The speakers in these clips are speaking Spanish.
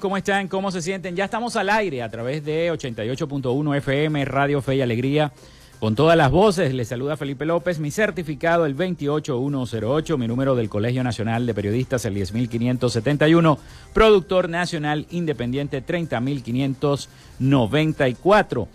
¿Cómo están? ¿Cómo se sienten? Ya estamos al aire a través de 88.1 FM, Radio Fe y Alegría. Con todas las voces, les saluda Felipe López, mi certificado el 28108, mi número del Colegio Nacional de Periodistas el 10571, productor nacional independiente 30594.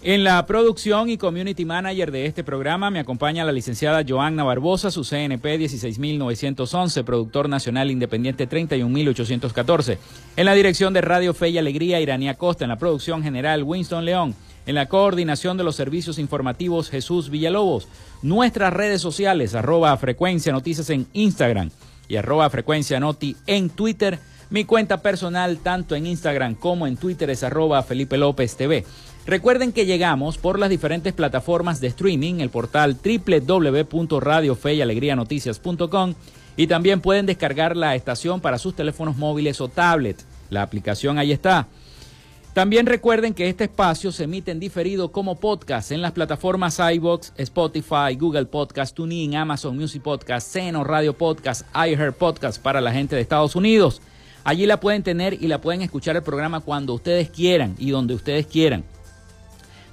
En la producción y community manager de este programa me acompaña la licenciada Joanna Barbosa, su CNP 16911, productor nacional independiente 31814. En la dirección de Radio Fe y Alegría, Iranía Costa. En la producción general, Winston León. En la coordinación de los servicios informativos, Jesús Villalobos. Nuestras redes sociales, arroba frecuencia noticias en Instagram y arroba frecuencia noti en Twitter. Mi cuenta personal, tanto en Instagram como en Twitter, es arroba Felipe López TV. Recuerden que llegamos por las diferentes plataformas de streaming, el portal www.radiofeyalegrianoticias.com y también pueden descargar la estación para sus teléfonos móviles o tablet. La aplicación ahí está. También recuerden que este espacio se emite en diferido como podcast en las plataformas iBox, Spotify, Google Podcast, TuneIn, Amazon Music Podcast, Seno Radio Podcast, iHeart Podcast para la gente de Estados Unidos. Allí la pueden tener y la pueden escuchar el programa cuando ustedes quieran y donde ustedes quieran.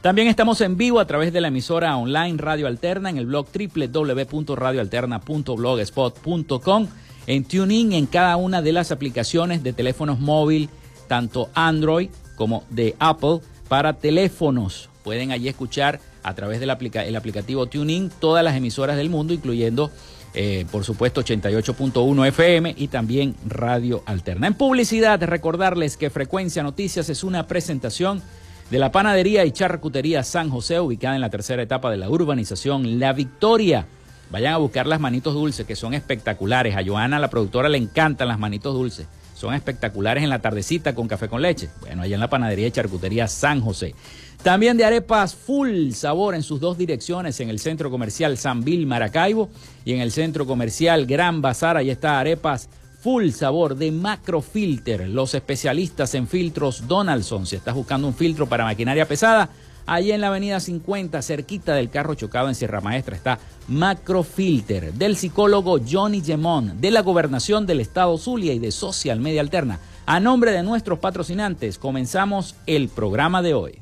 También estamos en vivo a través de la emisora online Radio Alterna en el blog www.radioalterna.blogspot.com, en TuneIn en cada una de las aplicaciones de teléfonos móvil, tanto Android como de Apple, para teléfonos. Pueden allí escuchar a través del el aplicativo TuneIn todas las emisoras del mundo, incluyendo, eh, por supuesto, 88.1 FM y también Radio Alterna. En publicidad, recordarles que Frecuencia Noticias es una presentación de la panadería y charcutería San José, ubicada en la tercera etapa de la urbanización La Victoria. Vayan a buscar las manitos dulces, que son espectaculares. A Joana, la productora, le encantan las manitos dulces. Son espectaculares en la tardecita con café con leche. Bueno, allá en la panadería y charcutería San José. También de arepas full sabor en sus dos direcciones, en el centro comercial San Bill Maracaibo y en el centro comercial Gran Bazar. Ahí está arepas full sabor de Macrofilter, los especialistas en filtros Donaldson. Si estás buscando un filtro para maquinaria pesada, allí en la avenida 50, cerquita del carro chocado en Sierra Maestra, está Macrofilter, del psicólogo Johnny Gemón, de la gobernación del estado Zulia y de Social Media Alterna. A nombre de nuestros patrocinantes, comenzamos el programa de hoy.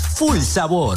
full sabor.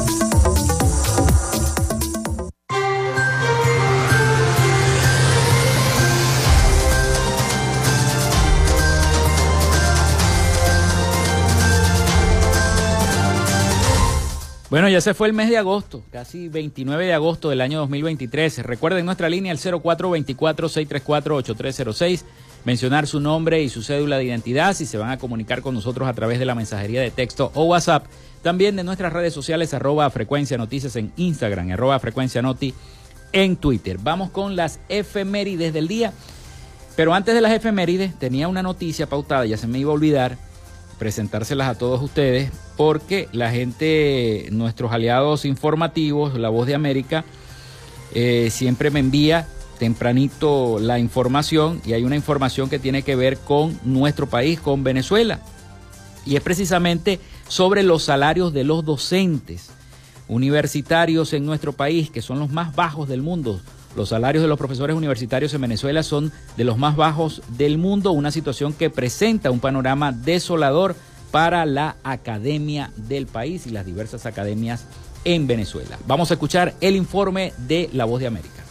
Bueno, ya se fue el mes de agosto, casi 29 de agosto del año 2023. Recuerden nuestra línea el 0424-634-8306, mencionar su nombre y su cédula de identidad si se van a comunicar con nosotros a través de la mensajería de texto o WhatsApp. También de nuestras redes sociales, arroba frecuencia noticias en Instagram, arroba frecuencia noti en Twitter. Vamos con las efemérides del día. Pero antes de las efemérides, tenía una noticia pautada, ya se me iba a olvidar presentárselas a todos ustedes porque la gente, nuestros aliados informativos, La Voz de América, eh, siempre me envía tempranito la información y hay una información que tiene que ver con nuestro país, con Venezuela. Y es precisamente sobre los salarios de los docentes universitarios en nuestro país, que son los más bajos del mundo. Los salarios de los profesores universitarios en Venezuela son de los más bajos del mundo, una situación que presenta un panorama desolador para la academia del país y las diversas academias en Venezuela. Vamos a escuchar el informe de La Voz de América.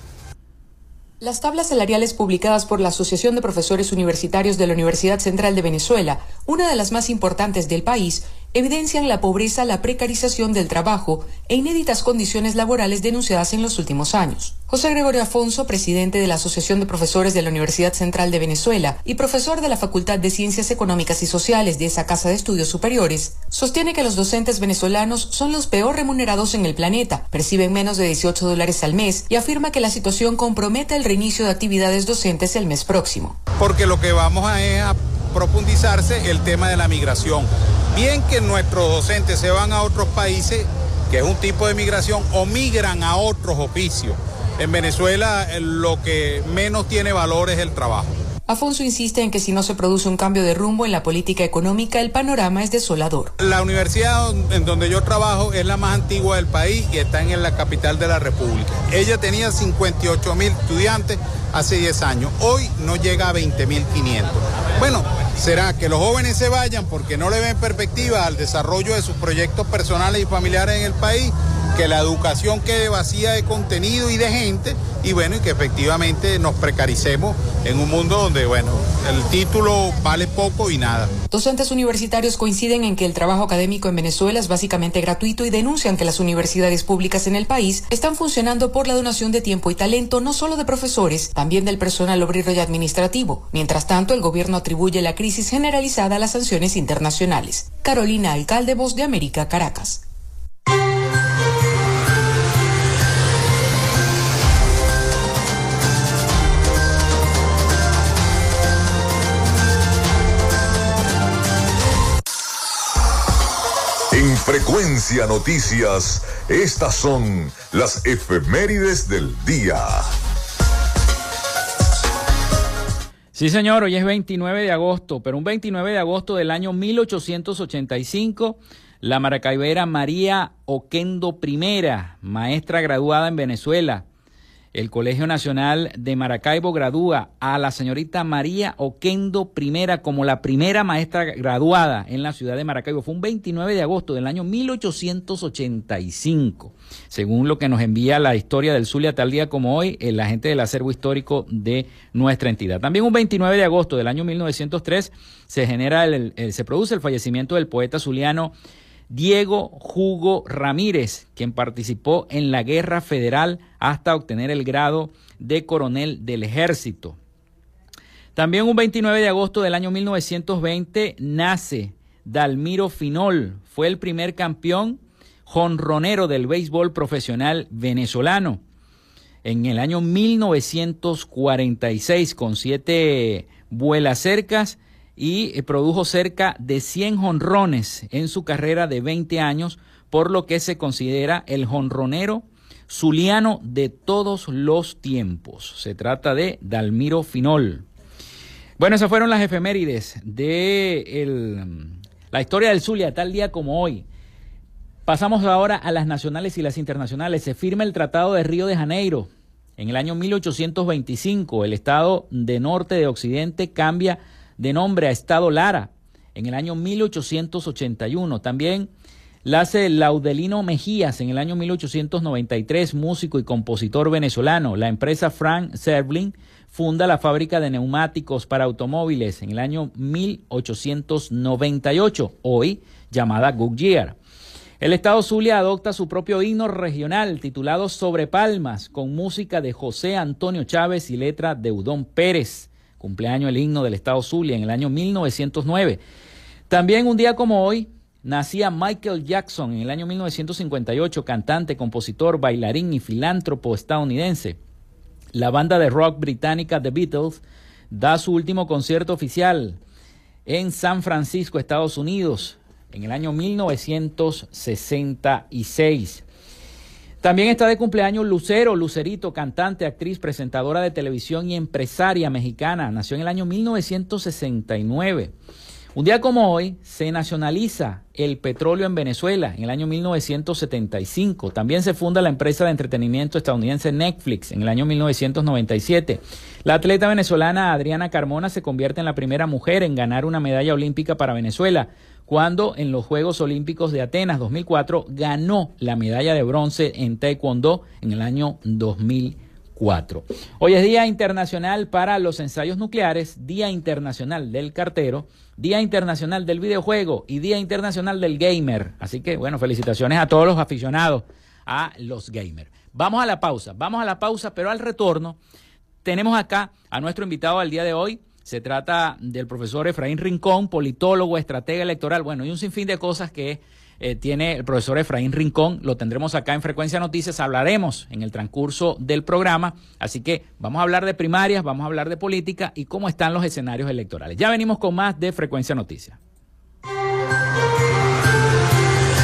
Las tablas salariales publicadas por la Asociación de Profesores Universitarios de la Universidad Central de Venezuela, una de las más importantes del país, evidencian la pobreza, la precarización del trabajo e inéditas condiciones laborales denunciadas en los últimos años. José Gregorio Afonso, presidente de la Asociación de Profesores de la Universidad Central de Venezuela y profesor de la Facultad de Ciencias Económicas y Sociales de esa Casa de Estudios Superiores, sostiene que los docentes venezolanos son los peor remunerados en el planeta, perciben menos de 18 dólares al mes y afirma que la situación compromete el reinicio de actividades docentes el mes próximo. Porque lo que vamos a es a profundizarse el tema de la migración. Bien que nuestros docentes se van a otros países, que es un tipo de migración, o migran a otros oficios. En Venezuela eh, lo que menos tiene valor es el trabajo. Afonso insiste en que si no se produce un cambio de rumbo en la política económica, el panorama es desolador. La universidad en donde yo trabajo es la más antigua del país y está en la capital de la República. Ella tenía 58 mil estudiantes hace 10 años. Hoy no llega a 20 mil 500. Bueno, será que los jóvenes se vayan porque no le ven perspectiva al desarrollo de sus proyectos personales y familiares en el país que la educación quede vacía de contenido y de gente y bueno, y que efectivamente nos precaricemos en un mundo donde, bueno, el título vale poco y nada. Docentes universitarios coinciden en que el trabajo académico en Venezuela es básicamente gratuito y denuncian que las universidades públicas en el país están funcionando por la donación de tiempo y talento no solo de profesores, también del personal obrero y administrativo. Mientras tanto, el gobierno atribuye la crisis generalizada a las sanciones internacionales. Carolina Alcalde, Voz de América, Caracas. En Frecuencia Noticias, estas son las efemérides del día. Sí, señor, hoy es 29 de agosto, pero un 29 de agosto del año 1885, la maracaibera María Oquendo I, maestra graduada en Venezuela, el Colegio Nacional de Maracaibo gradúa a la señorita María Oquendo I como la primera maestra graduada en la ciudad de Maracaibo. Fue un 29 de agosto del año 1885. Según lo que nos envía la historia del Zulia tal día como hoy, el agente del acervo histórico de nuestra entidad. También un 29 de agosto del año 1903 se genera se produce el fallecimiento del poeta zuliano Diego Hugo Ramírez, quien participó en la Guerra Federal hasta obtener el grado de coronel del ejército. También un 29 de agosto del año 1920 nace Dalmiro Finol, fue el primer campeón jonronero del béisbol profesional venezolano. En el año 1946, con siete vuelas cercas, y eh, produjo cerca de 100 jonrones en su carrera de 20 años, por lo que se considera el jonronero zuliano de todos los tiempos. Se trata de Dalmiro Finol. Bueno, esas fueron las efemérides de la historia del Zulia, tal día como hoy. Pasamos ahora a las nacionales y las internacionales. Se firma el Tratado de Río de Janeiro. En el año 1825, el Estado de Norte de Occidente cambia de nombre a Estado Lara en el año 1881. También nace Laudelino Mejías en el año 1893, músico y compositor venezolano. La empresa Frank Serblin funda la fábrica de neumáticos para automóviles en el año 1898, hoy llamada Goodyear. El Estado Zulia adopta su propio himno regional titulado Sobre Palmas, con música de José Antonio Chávez y letra de Udón Pérez cumpleaños el himno del Estado Zulia en el año 1909. También un día como hoy nacía Michael Jackson en el año 1958, cantante, compositor, bailarín y filántropo estadounidense. La banda de rock británica The Beatles da su último concierto oficial en San Francisco, Estados Unidos, en el año 1966. También está de cumpleaños Lucero, Lucerito, cantante, actriz, presentadora de televisión y empresaria mexicana. Nació en el año 1969. Un día como hoy se nacionaliza el petróleo en Venezuela en el año 1975. También se funda la empresa de entretenimiento estadounidense Netflix en el año 1997. La atleta venezolana Adriana Carmona se convierte en la primera mujer en ganar una medalla olímpica para Venezuela, cuando en los Juegos Olímpicos de Atenas 2004 ganó la medalla de bronce en Taekwondo en el año 2004. Hoy es Día Internacional para los Ensayos Nucleares, Día Internacional del Cartero, Día Internacional del Videojuego y Día Internacional del Gamer. Así que, bueno, felicitaciones a todos los aficionados a los gamers. Vamos a la pausa, vamos a la pausa, pero al retorno tenemos acá a nuestro invitado al día de hoy. Se trata del profesor Efraín Rincón, politólogo, estratega electoral, bueno, y un sinfín de cosas que eh, tiene el profesor Efraín Rincón. Lo tendremos acá en Frecuencia Noticias. Hablaremos en el transcurso del programa. Así que vamos a hablar de primarias, vamos a hablar de política y cómo están los escenarios electorales. Ya venimos con más de Frecuencia Noticias.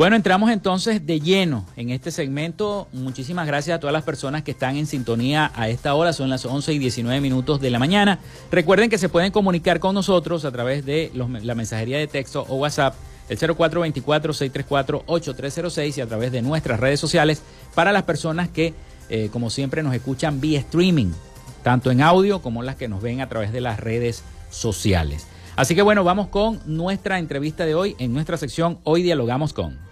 Bueno, entramos entonces de lleno en este segmento. Muchísimas gracias a todas las personas que están en sintonía a esta hora. Son las 11 y 19 minutos de la mañana. Recuerden que se pueden comunicar con nosotros a través de la mensajería de texto o WhatsApp, el 0424-634-8306 y a través de nuestras redes sociales para las personas que, eh, como siempre, nos escuchan vía streaming, tanto en audio como las que nos ven a través de las redes sociales. Así que bueno, vamos con nuestra entrevista de hoy en nuestra sección Hoy Dialogamos con.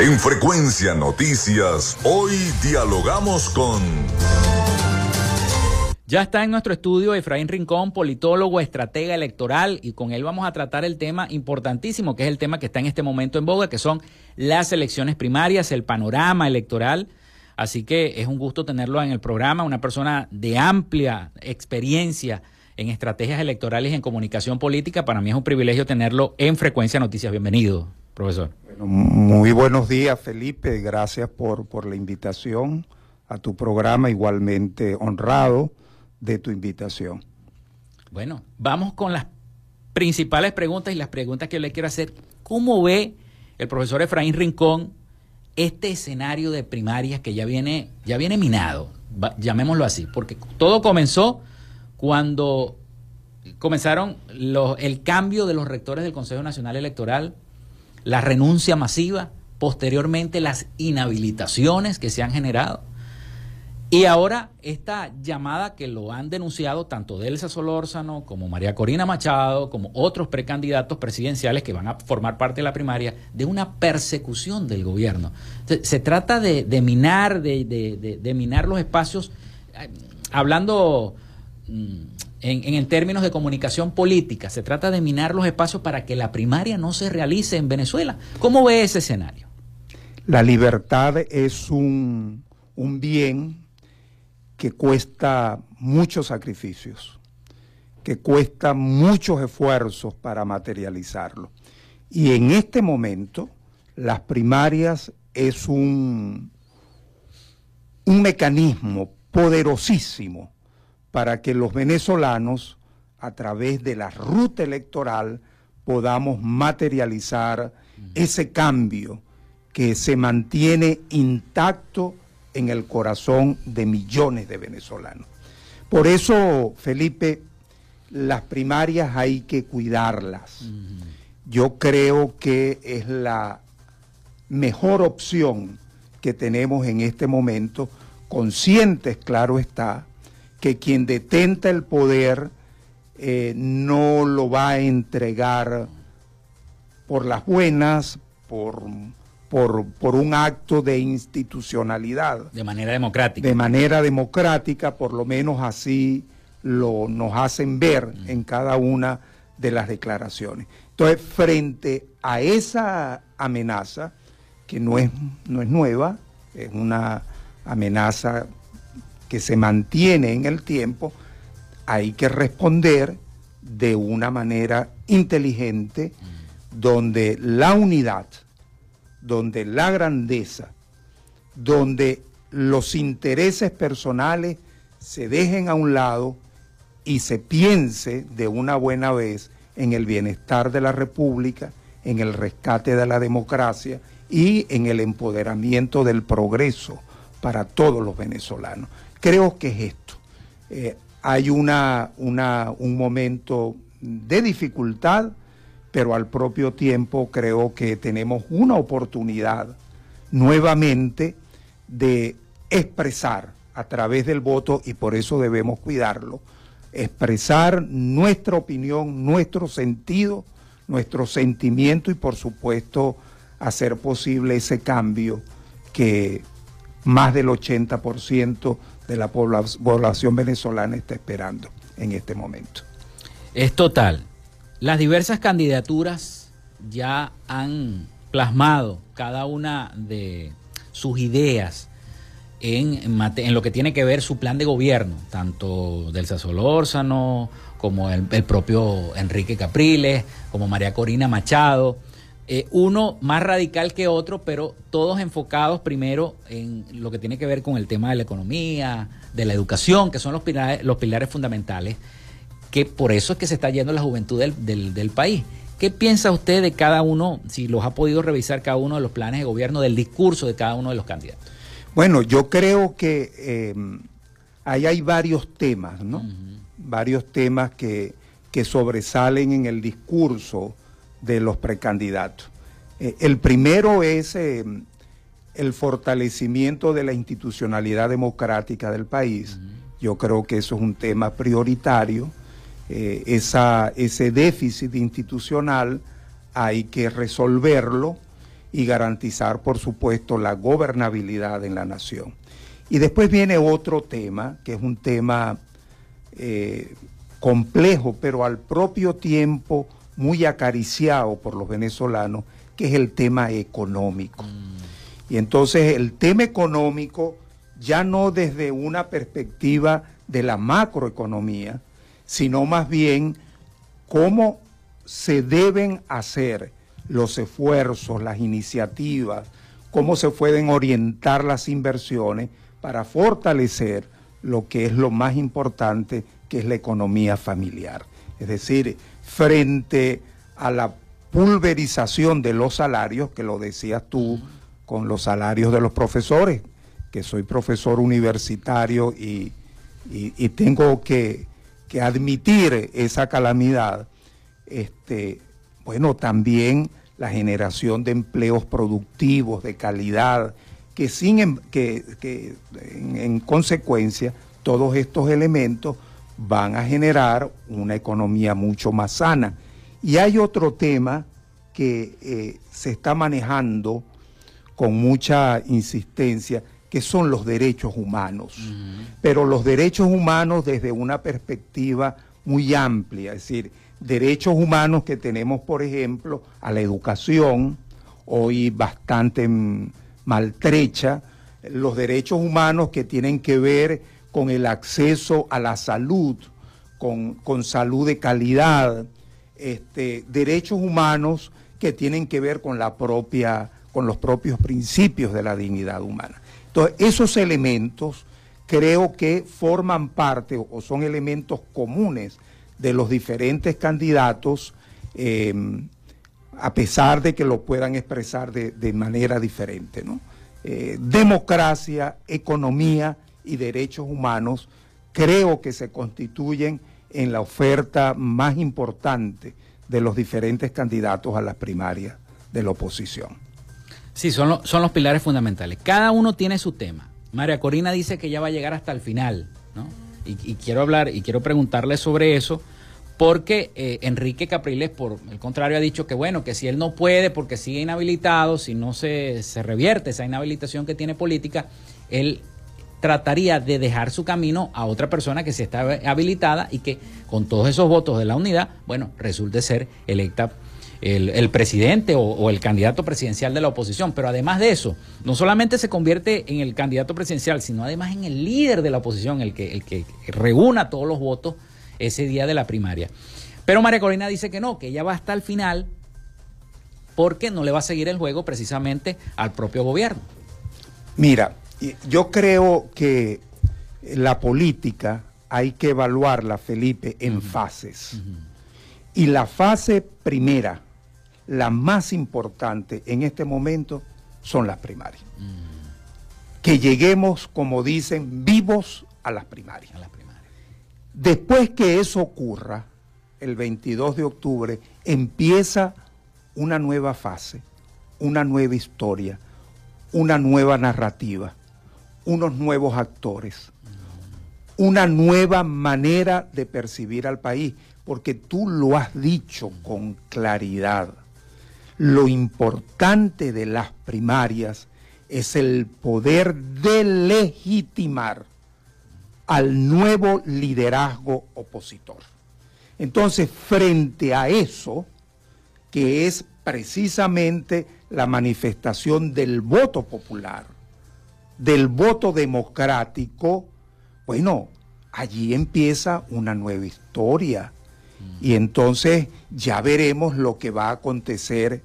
En Frecuencia Noticias, hoy dialogamos con... Ya está en nuestro estudio Efraín Rincón, politólogo, estratega electoral, y con él vamos a tratar el tema importantísimo, que es el tema que está en este momento en boga, que son las elecciones primarias, el panorama electoral. Así que es un gusto tenerlo en el programa, una persona de amplia experiencia en estrategias electorales y en comunicación política. Para mí es un privilegio tenerlo en Frecuencia Noticias. Bienvenido, profesor muy buenos días, Felipe. Gracias por, por la invitación a tu programa, igualmente honrado de tu invitación. Bueno, vamos con las principales preguntas y las preguntas que yo le quiero hacer. ¿Cómo ve el profesor Efraín Rincón este escenario de primarias que ya viene, ya viene minado? llamémoslo así, porque todo comenzó cuando comenzaron los, el cambio de los rectores del Consejo Nacional Electoral la renuncia masiva, posteriormente las inhabilitaciones que se han generado. Y ahora esta llamada que lo han denunciado tanto Delsa Solórzano como María Corina Machado, como otros precandidatos presidenciales que van a formar parte de la primaria, de una persecución del gobierno. Se, trata de, minar, de, minar los espacios, eh, hablando mm, en, términos de comunicación política. Se trata de minar los espacios para que la primaria no se realice en Venezuela. ¿Cómo ve ese escenario? La libertad es un, un bien que cuesta muchos sacrificios, que cuesta muchos esfuerzos para materializarlo. Y en este momento, las primarias es un, un mecanismo poderosísimo para que los venezolanos, a través de la ruta electoral, podamos materializar ese cambio que se mantiene intacto en el corazón de millones de venezolanos. Por eso, Felipe, las primarias hay que cuidarlas. Yo creo que es la mejor opción que tenemos en este momento, conscientes, claro está, que quien detenta el poder eh, no lo va a entregar por las buenas, por, por, un acto de institucionalidad. De manera democrática. De manera democrática, por lo menos así lo, nos hacen ver mm. en cada una de las declaraciones. Entonces, frente a esa amenaza, que no es, no es nueva, es una amenaza que se mantiene en el tiempo, hay que responder de una manera inteligente, donde la unidad, donde la grandeza, donde los intereses personales se dejen a un lado y se piense de una buena vez en el bienestar de la República, en el rescate de la democracia y en el empoderamiento del progreso para todos los venezolanos. Creo que es esto. Eh, hay una, un momento de dificultad, pero al propio tiempo creo que tenemos una oportunidad nuevamente de expresar a través del voto, y por eso debemos cuidarlo, expresar nuestra opinión, nuestro sentido, nuestro sentimiento y por supuesto hacer posible ese cambio que más del 80% de la población venezolana está esperando en este momento. Es total. Las diversas candidaturas ya han plasmado cada una de sus ideas en, en, lo que tiene que ver su plan de gobierno, tanto del Solórzano como el, el propio Enrique Capriles, como María Corina Machado. Eh, uno más radical que otro, pero todos enfocados primero en lo que tiene que ver con el tema de la economía, de la educación, que son los pilares, los pilares fundamentales, que por eso es que se está yendo la juventud del, del, país. ¿Qué piensa usted de cada uno, si los ha podido revisar cada uno de los planes de gobierno, del discurso de cada uno de los candidatos? Bueno, yo creo que eh, ahí hay varios temas, ¿no? Varios temas que, que sobresalen en el discurso de los precandidatos. Eh, el primero es eh, el fortalecimiento de la institucionalidad democrática del país. Yo creo que eso es un tema prioritario. Eh, esa, ese déficit institucional hay que resolverlo y garantizar, por supuesto, la gobernabilidad en la nación. Y después viene otro tema, que es un tema complejo, pero al propio tiempo muy acariciado por los venezolanos, que es el tema económico. Mm. Y entonces el tema económico, ya no desde una perspectiva de la macroeconomía, sino más bien cómo se deben hacer los esfuerzos, las iniciativas, cómo se pueden orientar las inversiones para fortalecer lo que es lo más importante, que es la economía familiar. Es decir, frente a la pulverización de los salarios, que lo decías tú, con los salarios de los profesores, que soy profesor universitario y, tengo que, admitir esa calamidad, este, bueno, también la generación de empleos productivos, de calidad, que, sin, em, que, en consecuencia todos estos elementos van a generar una economía mucho más sana. Y hay otro tema que eh, se está manejando con mucha insistencia, que son los derechos humanos. Pero los derechos humanos desde una perspectiva muy amplia, es decir, derechos humanos que tenemos, por ejemplo, a la educación, hoy bastante maltrecha, los derechos humanos que tienen que ver con el acceso a la salud, con, salud de calidad, este, derechos humanos que tienen que ver con la propia, con los propios principios de la dignidad humana. Entonces, esos elementos creo que forman parte o son elementos comunes de los diferentes candidatos, em, a pesar de que lo puedan expresar de, manera diferente. Eh, democracia, economía y derechos humanos creo que se constituyen en la oferta más importante de los diferentes candidatos a las primarias de la oposición. Sí, son, son los pilares fundamentales. Cada uno tiene su tema. María Corina dice que ya va a llegar hasta el final, ¿no? Y, quiero hablar y quiero preguntarle sobre eso, porque eh, Enrique Capriles, por el contrario, ha dicho que bueno, que si él no puede, porque sigue inhabilitado, si no se, se revierte esa inhabilitación que tiene política, él trataría de dejar su camino a otra persona que se está habilitada y que con todos esos votos de la unidad, bueno, resulte ser electa el, presidente o, el candidato presidencial de la oposición. Pero además de eso, no solamente se convierte en el candidato presidencial, sino además en el líder de la oposición, el que, el que reúna todos los votos ese día de la primaria. Pero María Corina dice que no, que ella va hasta el final porque no le va a seguir el juego precisamente al propio gobierno. Mira, yo creo que la política hay que evaluarla, Felipe, en fases. Y la fase primera, la más importante en este momento, son las primarias. Que lleguemos, como dicen, vivos a las primarias. A las primarias. Después que eso ocurra, el 22 de octubre, empieza una nueva fase, una nueva historia, una nueva narrativa unos nuevos actores, una nueva manera de percibir al país, porque tú lo has dicho con claridad. Lo importante de las primarias es el poder de legitimar al nuevo liderazgo opositor. Entonces, frente a eso, que es precisamente la manifestación del voto popular, del voto democrático, bueno, allí empieza una nueva historia. Mm. Y entonces ya veremos lo que va a acontecer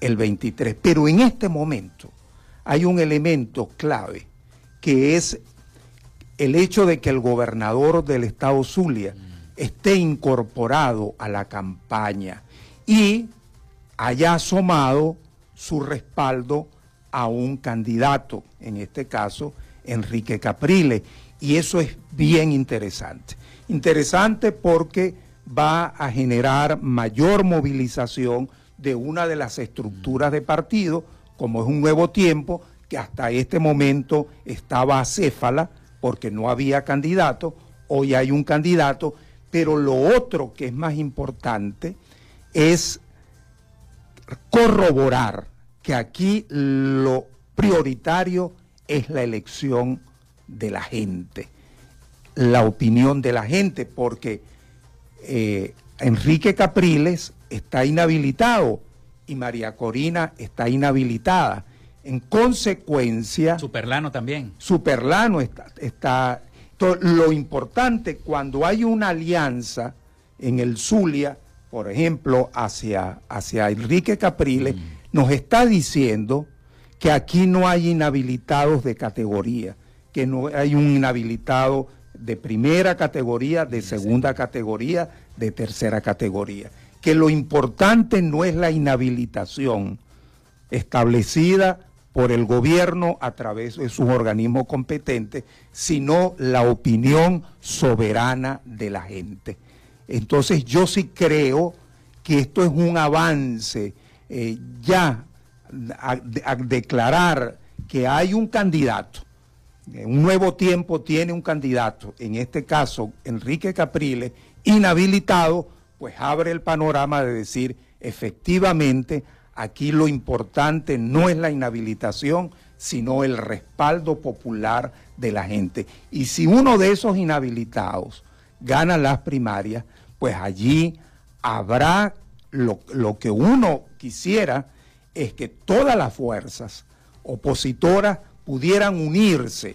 el 23. Pero en este momento hay un elemento clave, que es el hecho de que el gobernador del estado Zulia mm. esté incorporado a la campaña y haya asomado su respaldo a un candidato, en este caso Enrique Capriles, y eso es bien interesante. Interesante porque va a generar mayor movilización de una de las estructuras de partido, como es un nuevo tiempo, que hasta este momento estaba acéfala porque no había candidato, hoy hay un candidato, pero lo otro que es más importante es corroborar que aquí lo prioritario es la elección de la gente, la opinión de la gente, porque eh, Enrique Capriles está inhabilitado y María Corina está inhabilitada. En consecuencia... Superlano también. Superlano está... está lo importante cuando hay una alianza en el Zulia, por ejemplo, hacia, hacia Enrique Capriles, mm nos está diciendo que aquí no hay inhabilitados de categoría, que no hay un inhabilitado de primera categoría, de segunda categoría, de tercera categoría, que lo importante no es la inhabilitación establecida por el gobierno a través de sus organismos competentes, sino la opinión soberana de la gente. Entonces yo sí creo que esto es un avance eh, ya declarar que hay un candidato, eh, un nuevo tiempo tiene un candidato, en este caso Enrique Capriles, inhabilitado, pues abre el panorama de decir, efectivamente, aquí lo importante no es la inhabilitación, sino el respaldo popular de la gente. Y si uno de esos inhabilitados gana las primarias, pues allí habrá lo, que uno quisiera es que todas las fuerzas opositoras pudieran unirse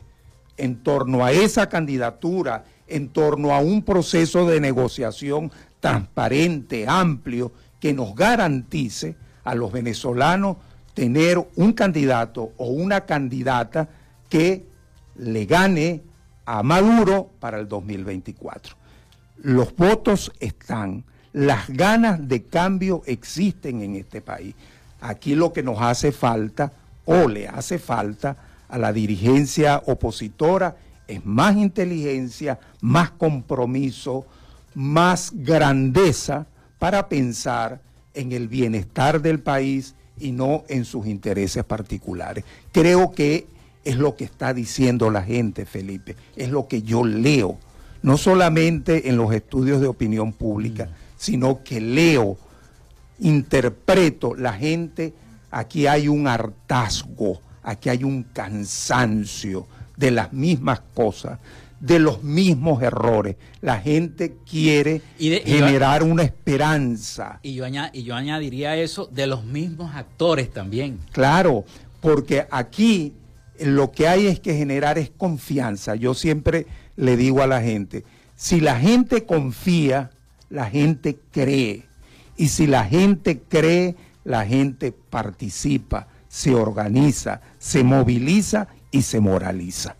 en torno a esa candidatura, en torno a un proceso de negociación transparente, amplio, que nos garantice a los venezolanos tener un candidato o una candidata que le gane a Maduro para el 2024. Los votos están, las ganas de cambio existen en este país. Aquí lo que nos hace falta, o le hace falta a la dirigencia opositora, es más inteligencia, más compromiso, más grandeza para pensar en el bienestar del país y no en sus intereses particulares. Creo que es lo que está diciendo la gente, Felipe, es lo que yo leo, no solamente en los estudios de opinión pública, sino que leo, interpreto la gente, aquí hay un hartazgo, aquí hay un cansancio de las mismas cosas, de los mismos errores. La gente quiere generar una esperanza. Y yo, y yo añadiría eso de los mismos actores también. Claro, porque aquí lo que hay es que generar es confianza. Yo siempre le digo a la gente, si la gente confía, la gente cree. Y si la gente cree, la gente participa, se organiza, se moviliza y se moraliza.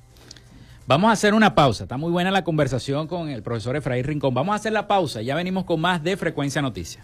Vamos a hacer una pausa. Está muy buena la conversación con el profesor Efraín Rincón. Vamos a hacer la pausa. Ya venimos con más de Frecuencia Noticias.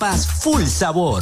full sabor.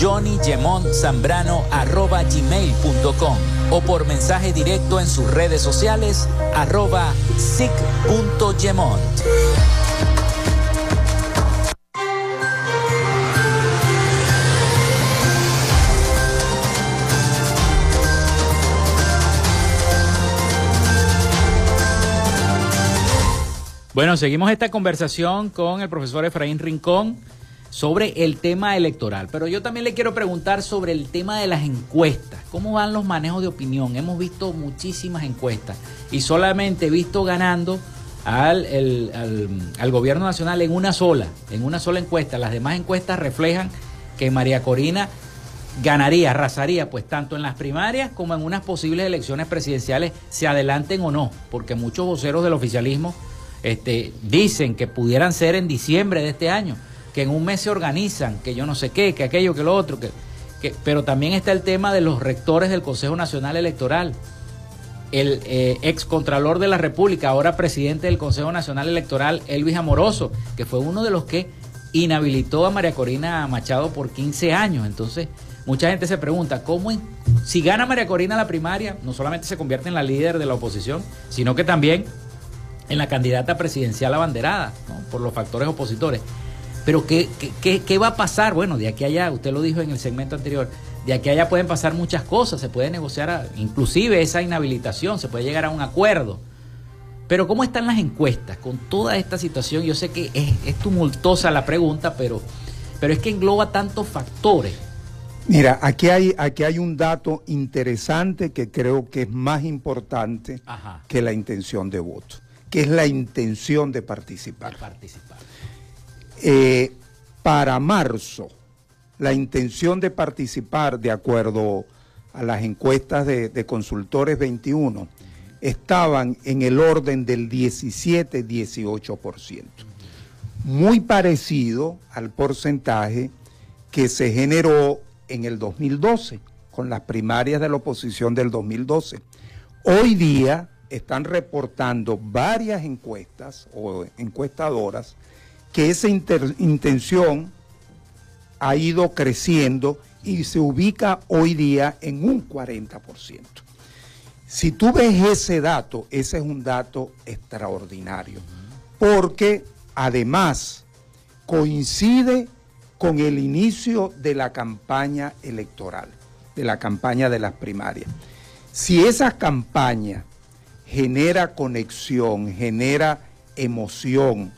johnnygemontzambrano.com o por mensaje directo en sus redes sociales arroba sic.gemont. Bueno, seguimos esta conversación con el profesor Efraín Rincón sobre el tema electoral, pero yo también le quiero preguntar sobre el tema de las encuestas. ¿Cómo van los manejos de opinión? Hemos visto muchísimas encuestas y solamente he visto ganando al, al, gobierno nacional en una sola, en una sola encuesta. Las demás encuestas reflejan que María Corina ganaría, arrasaría, pues tanto en las primarias como en unas posibles elecciones presidenciales, se adelanten o no, porque muchos voceros del oficialismo este, dicen que pudieran ser en diciembre de este año que en un mes se organizan, que yo no sé qué, que aquello, que lo otro, que, pero también está el tema de los rectores del Consejo Nacional Electoral. El eh, ex contralor de la República, ahora presidente del Consejo Nacional Electoral, Elvis Amoroso, que fue uno de los que inhabilitó a María Corina Machado por 15 años. Entonces, mucha gente se pregunta, ¿cómo si gana María Corina la primaria, no solamente se convierte en la líder de la oposición, sino que también en la candidata presidencial abanderada, por los factores opositores? Pero ¿qué, ¿qué, va a pasar? Bueno, de aquí a allá, usted lo dijo en el segmento anterior, de aquí a allá pueden pasar muchas cosas, se puede negociar inclusive esa inhabilitación, se puede llegar a un acuerdo. Pero ¿cómo están las encuestas con toda esta situación? Yo sé que es, tumultuosa la pregunta, pero, pero es que engloba tantos factores. Mira, aquí hay, aquí hay un dato interesante que creo que es más importante que la intención de voto, que es la intención de participar. De participar. Eh, para marzo, la intención de participar, de acuerdo a las encuestas de, consultores 21, estaban en el orden del 17-18%. Muy parecido al porcentaje que se generó en el 2012, con las primarias de la oposición del 2012. Hoy día están reportando varias encuestas o encuestadoras que esa intención ha ido creciendo y se ubica hoy día en un 40%. Si tú ves ese dato, ese es un dato extraordinario, porque además coincide con el inicio de la campaña electoral, de la campaña de las primarias. Si esa campaña genera conexión, genera emoción,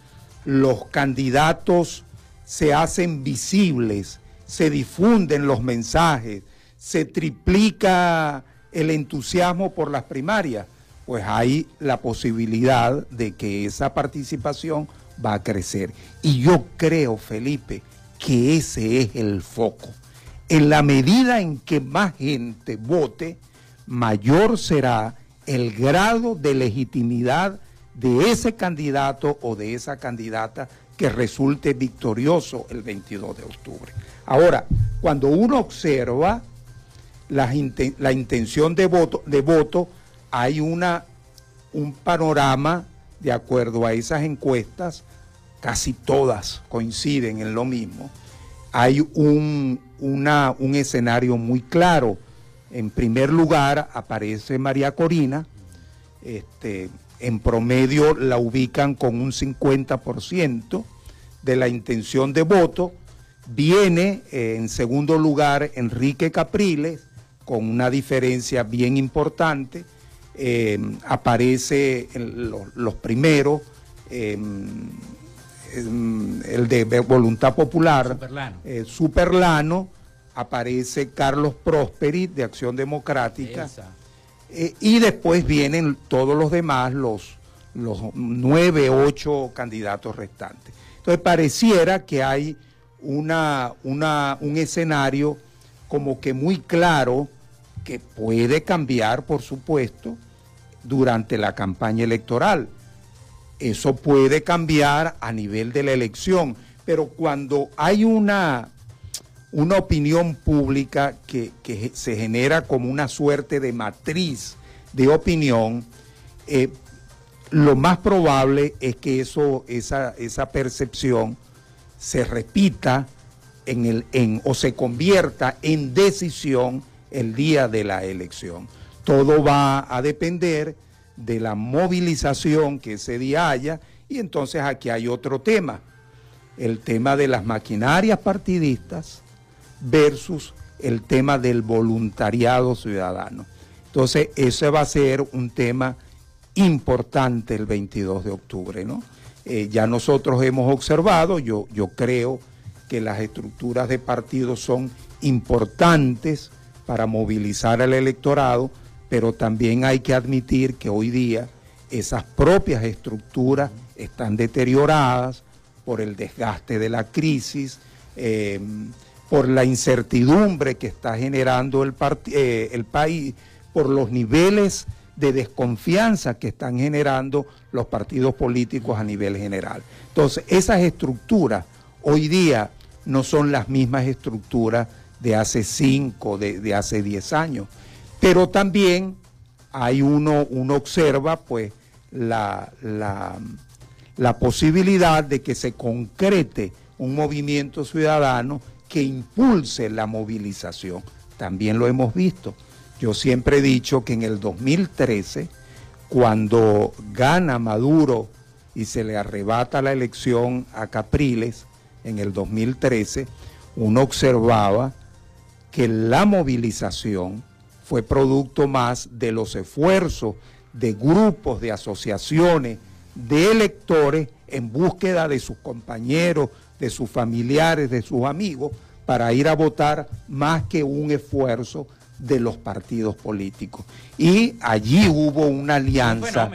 los candidatos se hacen visibles, se difunden los mensajes, se triplica el entusiasmo por las primarias, pues hay la posibilidad de que esa participación va a crecer. Y yo creo, Felipe, que ese es el foco. En la medida en que más gente vote, mayor será el grado de legitimidad de ese candidato o de esa candidata que resulte victorioso el 22 de octubre. Ahora, cuando uno observa la, intención de voto, de voto, hay una, un panorama de acuerdo a esas encuestas, casi todas coinciden en lo mismo. Hay un, un escenario muy claro. En primer lugar aparece María Corina, este, en promedio la ubican con un 50% de la intención de voto. Viene eh, en segundo lugar Enrique Capriles, con una diferencia bien importante. Eh, aparece los, primeros, em, em, el de Voluntad Popular, Superlano. Superlano aparece Carlos Prosperi de Acción Democrática. Eh, y después vienen todos los demás, los, los nueve, ocho candidatos restantes. Entonces pareciera que hay una, una, un escenario como que muy claro que puede cambiar, por supuesto, durante la campaña electoral. Eso puede cambiar a nivel de la elección, pero cuando hay una una opinión pública que, se genera como una suerte de matriz de opinión, eh, lo más probable es que eso, esa, esa percepción se repita en el, en, o se convierta en decisión el día de la elección. Todo va a depender de la movilización que ese día haya y entonces aquí hay otro tema, el tema de las maquinarias partidistas versus el tema del voluntariado ciudadano. Entonces, ese va a ser un tema importante el 22 de octubre, ¿no? eh, ya nosotros hemos observado, yo, yo creo que las estructuras de partidos son importantes para movilizar al electorado, pero también hay que admitir que hoy día esas propias estructuras están deterioradas por el desgaste de la crisis, eh, por la incertidumbre que está generando el, eh, el país, por los niveles de desconfianza que están generando los partidos políticos a nivel general. Entonces, esas estructuras hoy día no son las mismas estructuras de hace cinco, de, de hace diez años, pero también hay uno, uno observa pues la, la posibilidad de que se concrete un movimiento ciudadano que impulse la movilización. También lo hemos visto. Yo siempre he dicho que en el 2013, cuando gana Maduro y se le arrebata la elección a Capriles, en el 2013, uno observaba que la movilización fue producto más de los esfuerzos de grupos, de asociaciones, de electores en búsqueda de sus compañeros, de sus familiares, de sus amigos, para ir a votar más que un esfuerzo de los partidos políticos. Y allí hubo una alianza,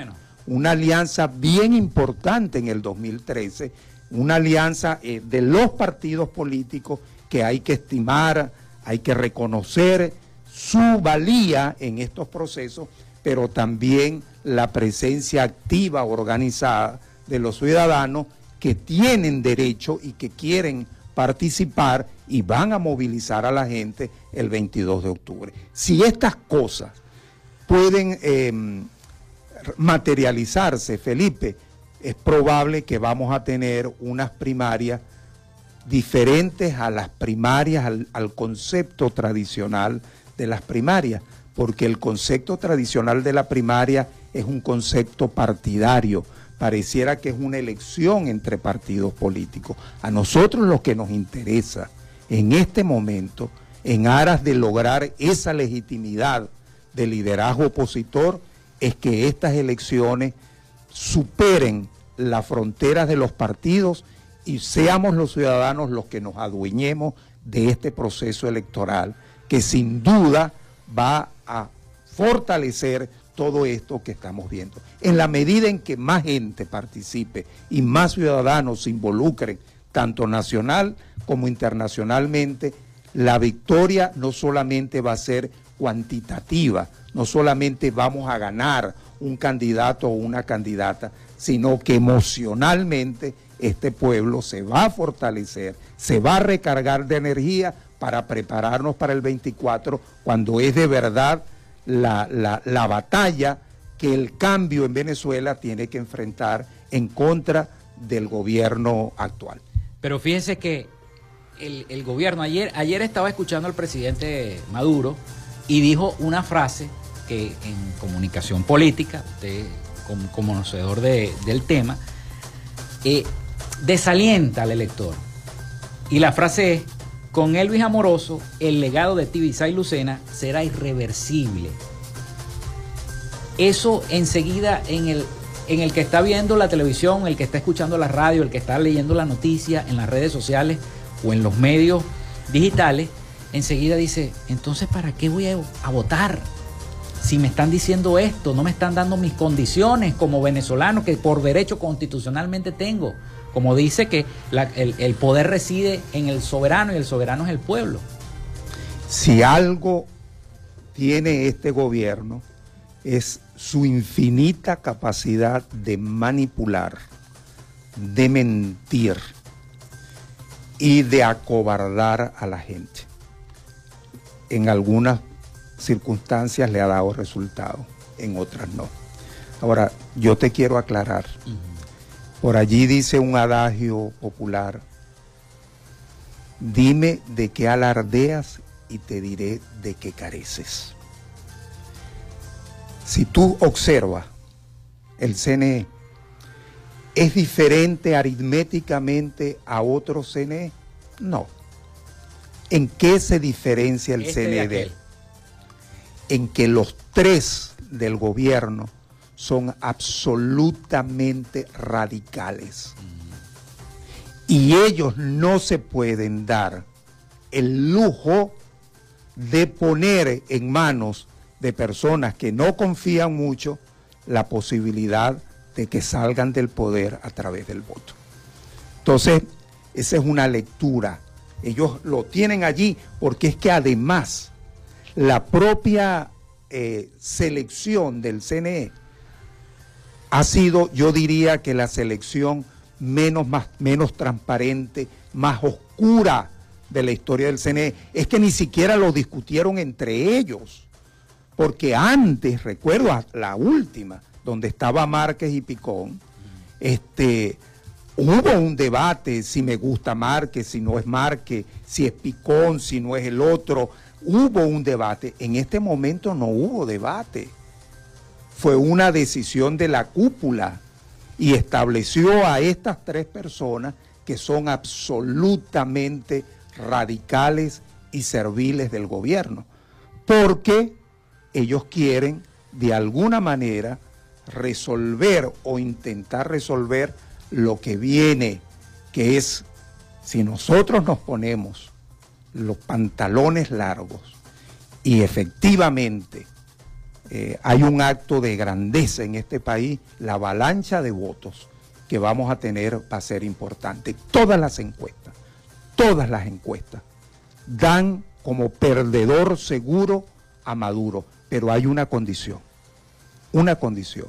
una alianza bien importante en el 2013, una alianza eh, de los partidos políticos que hay que estimar, hay que reconocer su valía en estos procesos, pero también la presencia activa, organizada de los ciudadanos que tienen derecho y que quieren participar y van a movilizar a la gente el 22 de octubre. Si estas cosas pueden em, materializarse, Felipe, es probable que vamos a tener unas primarias diferentes a las primarias, al, al concepto tradicional de las primarias, porque el concepto tradicional de la primaria es un concepto partidario, pareciera que es una elección entre partidos políticos. A nosotros lo que nos interesa en este momento, en aras de lograr esa legitimidad del liderazgo opositor, es que estas elecciones superen las fronteras de los partidos y seamos los ciudadanos los que nos adueñemos de este proceso electoral, que sin duda va a fortalecer todo esto que estamos viendo. En la medida en que más gente participe y más ciudadanos se involucren, tanto nacional como internacionalmente, la victoria no solamente va a ser cuantitativa, no solamente vamos a ganar un candidato o una candidata, sino que emocionalmente este pueblo se va a fortalecer, se va a recargar de energía para prepararnos para el 24, cuando es de verdad la, la, batalla que el cambio en Venezuela tiene que enfrentar en contra del gobierno actual. Pero fíjense que el, gobierno, ayer, ayer estaba escuchando al presidente Maduro y dijo una frase que en comunicación política, usted como, conocedor del tema, eh, desalienta al elector. Y la frase es, con Elvis Amoroso, el legado de Tibisay Lucena será irreversible. Eso enseguida en el, en el que está viendo la televisión, el que está escuchando la radio, el que está leyendo la noticia en las redes sociales o en los medios digitales, enseguida dice, entonces ¿para qué voy a, a votar? Si me están diciendo esto, no me están dando mis condiciones como venezolano que por derecho constitucionalmente tengo como dice que el, poder reside en el soberano y el soberano es el pueblo. Si algo tiene este gobierno es su infinita capacidad de manipular, de mentir y de acobardar a la gente. En algunas circunstancias le ha dado resultado, en otras no. Ahora, yo te quiero aclarar. Por allí dice un adagio popular, dime de qué alardeas y te diré de qué careces. Si tú observas el CNE, ¿es diferente aritméticamente a otro CNE? No. ¿En qué se diferencia el este CNE? En que los tres del gobierno son absolutamente radicales. Y ellos no se pueden dar el lujo de poner en manos de personas que no confían mucho la posibilidad de que salgan del poder a través del voto. Entonces, esa es una lectura. Ellos lo tienen allí porque es que además la propia eh, selección del CNE ha sido, yo diría que la selección menos, más, menos transparente, más oscura de la historia del CNE. Es que ni siquiera lo discutieron entre ellos, porque antes, recuerdo la última, donde estaba Márquez y Picón, este, hubo un debate si me gusta Márquez, si no es Márquez, si es Picón, si no es el otro. Hubo un debate. En este momento no hubo debate. Fue una decisión de la cúpula y estableció a estas tres personas que son absolutamente radicales y serviles del gobierno, porque ellos quieren de alguna manera resolver o intentar resolver lo que viene, que es si nosotros nos ponemos los pantalones largos y efectivamente eh, hay un acto de grandeza en este país, la avalancha de votos que vamos a tener va a ser importante. Todas las encuestas, todas las encuestas dan como perdedor seguro a Maduro, pero hay una condición, una condición,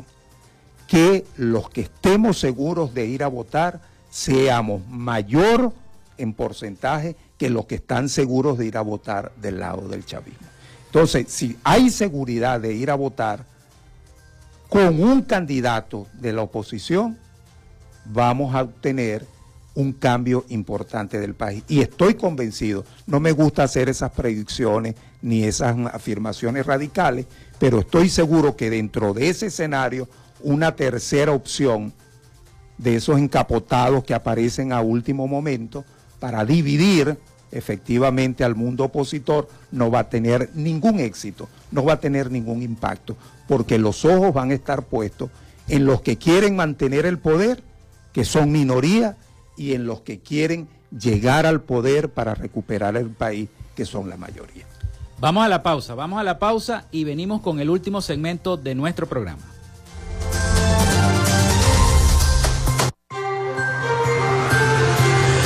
que los que estemos seguros de ir a votar seamos mayor en porcentaje que los que están seguros de ir a votar del lado del chavismo. Entonces, si hay seguridad de ir a votar con un candidato de la oposición, vamos a obtener un cambio importante del país. Y estoy convencido, no me gusta hacer esas predicciones ni esas afirmaciones radicales, pero estoy seguro que dentro de ese escenario, una tercera opción de esos encapotados que aparecen a último momento para dividir efectivamente al mundo opositor no va a tener ningún éxito, no va a tener ningún impacto, porque los ojos van a estar puestos en los que quieren mantener el poder, que son minoría, y en los que quieren llegar al poder para recuperar el país, que son la mayoría. Vamos a la pausa, vamos a la pausa y venimos con el último segmento de nuestro programa.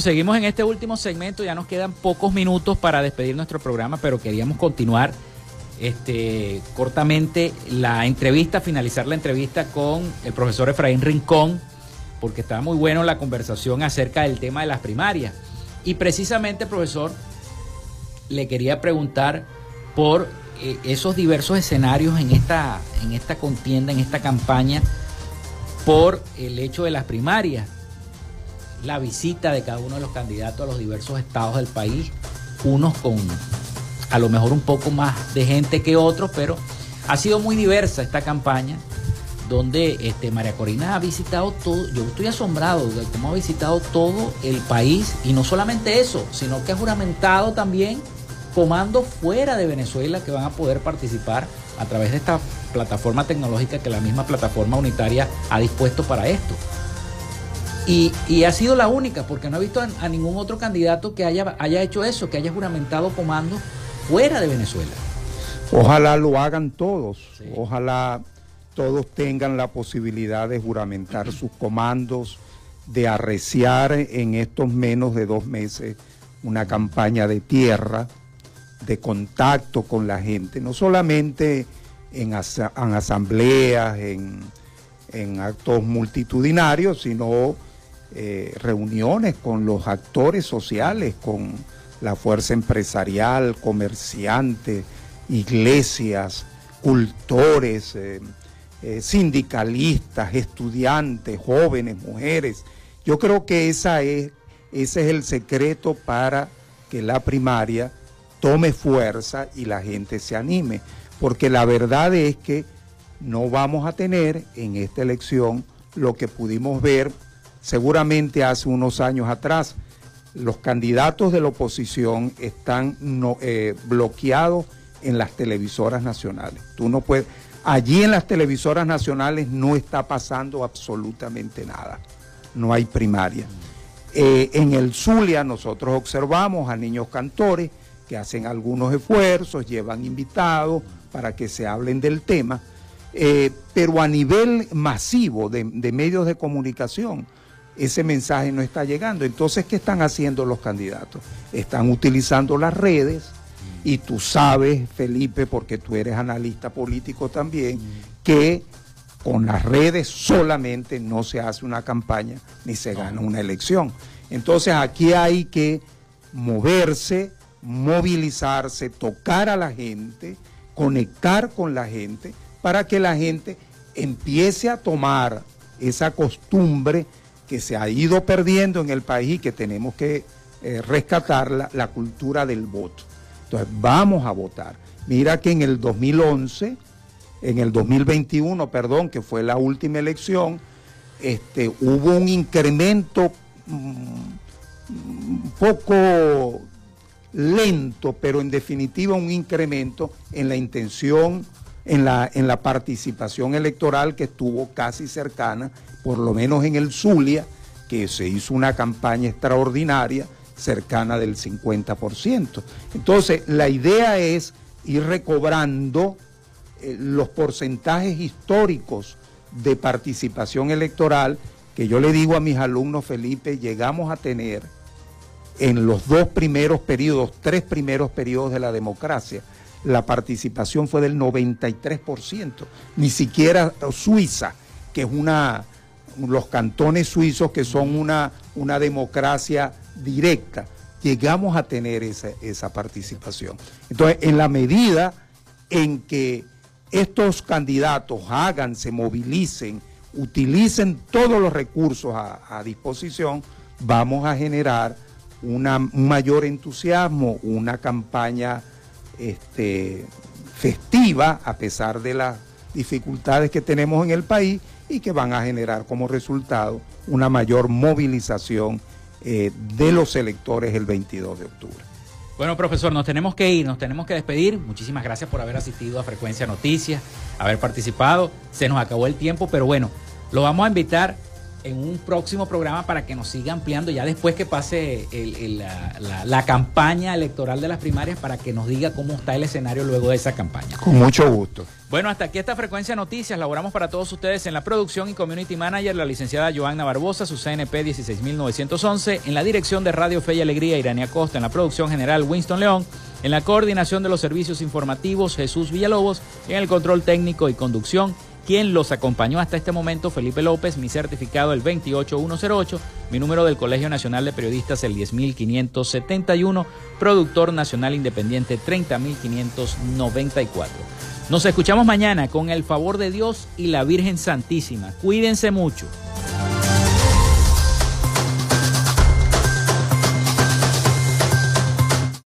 Seguimos en este último segmento, ya nos quedan pocos minutos para despedir nuestro programa, pero queríamos continuar este, cortamente la entrevista, finalizar la entrevista con el profesor Efraín Rincón, porque estaba muy bueno la conversación acerca del tema de las primarias. Y precisamente, profesor, le quería preguntar por eh, esos diversos escenarios en esta, en esta contienda, en esta campaña, por el hecho de las primarias la visita de cada uno de los candidatos a los diversos estados del país, unos con a lo mejor un poco más de gente que otros, pero ha sido muy diversa esta campaña donde este, María Corina ha visitado todo, yo estoy asombrado de cómo ha visitado todo el país y no solamente eso, sino que ha juramentado también comandos fuera de Venezuela que van a poder participar a través de esta plataforma tecnológica que la misma plataforma unitaria ha dispuesto para esto. Y, ha sido la única, porque no he visto a, ningún otro candidato que haya, haya hecho eso, que haya juramentado comando fuera de Venezuela. Ojalá lo hagan todos, ojalá todos tengan la posibilidad de juramentar sus comandos, de arreciar en estos menos de dos meses una campaña de tierra, de contacto con la gente, no solamente en, asambleas, en, actos multitudinarios, sino eh, reuniones con los actores sociales, con la fuerza empresarial, comerciantes, iglesias, cultores, eh, eh, sindicalistas, estudiantes, jóvenes, mujeres. Yo creo que esa es, ese es el secreto para que la primaria tome fuerza y la gente se anime, porque la verdad es que no vamos a tener en esta elección lo que pudimos ver seguramente hace unos años atrás. Los candidatos de la oposición están eh, bloqueados en las televisoras nacionales. Tú no puedes, allí en las televisoras nacionales no está pasando absolutamente nada. No hay primaria. Eh, en el Zulia nosotros observamos a niños cantores que hacen algunos esfuerzos, llevan invitados para que se hablen del tema, eh, pero a nivel masivo de, de medios de comunicación, ese mensaje no está llegando. Entonces, ¿qué están haciendo los candidatos? Están utilizando las redes y tú sabes, Felipe, porque tú eres analista político también, que con las redes solamente no se hace una campaña ni se gana una elección. Entonces aquí hay que moverse, movilizarse, tocar a la gente, conectar con la gente, para que la gente empiece a tomar esa costumbre que se ha ido perdiendo en el país y que tenemos que eh, rescatar la cultura del voto. Entonces, vamos a votar. Mira que en el 2011, en el 2021, perdón, que fue la última elección, este, hubo un incremento un mm, poco lento, pero en definitiva un incremento en la intención, en la, en la participación electoral que estuvo casi cercana, por lo menos en el Zulia, que se hizo una campaña extraordinaria cercana del 50%. Entonces, la idea es ir recobrando eh, los porcentajes históricos de participación electoral que yo le digo a mis alumnos, Felipe, llegamos a tener en los dos primeros periodos, tres primeros periodos de la democracia, la participación fue del 93%, ni siquiera Suiza, que es una, los cantones suizos que son una, una democracia directa, llegamos a tener esa, esa participación. Entonces, en la medida en que estos candidatos hagan, se movilicen, utilicen todos los recursos a, disposición, vamos a generar una, un mayor entusiasmo, una campaña este, festiva, a pesar de las dificultades que tenemos en el país y que van a generar como resultado una mayor movilización eh, de los electores el 22 de octubre. Bueno, profesor, nos tenemos que ir, nos tenemos que despedir. Muchísimas gracias por haber asistido a Frecuencia Noticias, haber participado. Se nos acabó el tiempo, pero bueno, lo vamos a invitar en un próximo programa para que nos siga ampliando ya después que pase la, campaña electoral de las primarias para que nos diga cómo está el escenario luego de esa campaña. Con mucho gusto. Bueno, hasta aquí esta frecuencia noticias. Laboramos para todos ustedes en la producción y community manager, la licenciada Joanna Barbosa, su CNP 16911, en la dirección de Radio Fe y Alegría, Irania Costa, en la producción general Winston León, en la coordinación de los servicios informativos Jesús Villalobos, en el control técnico y conducción quien los acompañó hasta este momento, Felipe López, mi certificado el 28108, mi número del Colegio Nacional de Periodistas el 10571, productor nacional independiente 30594. Nos escuchamos mañana con el favor de Dios y la Virgen Santísima. Cuídense mucho.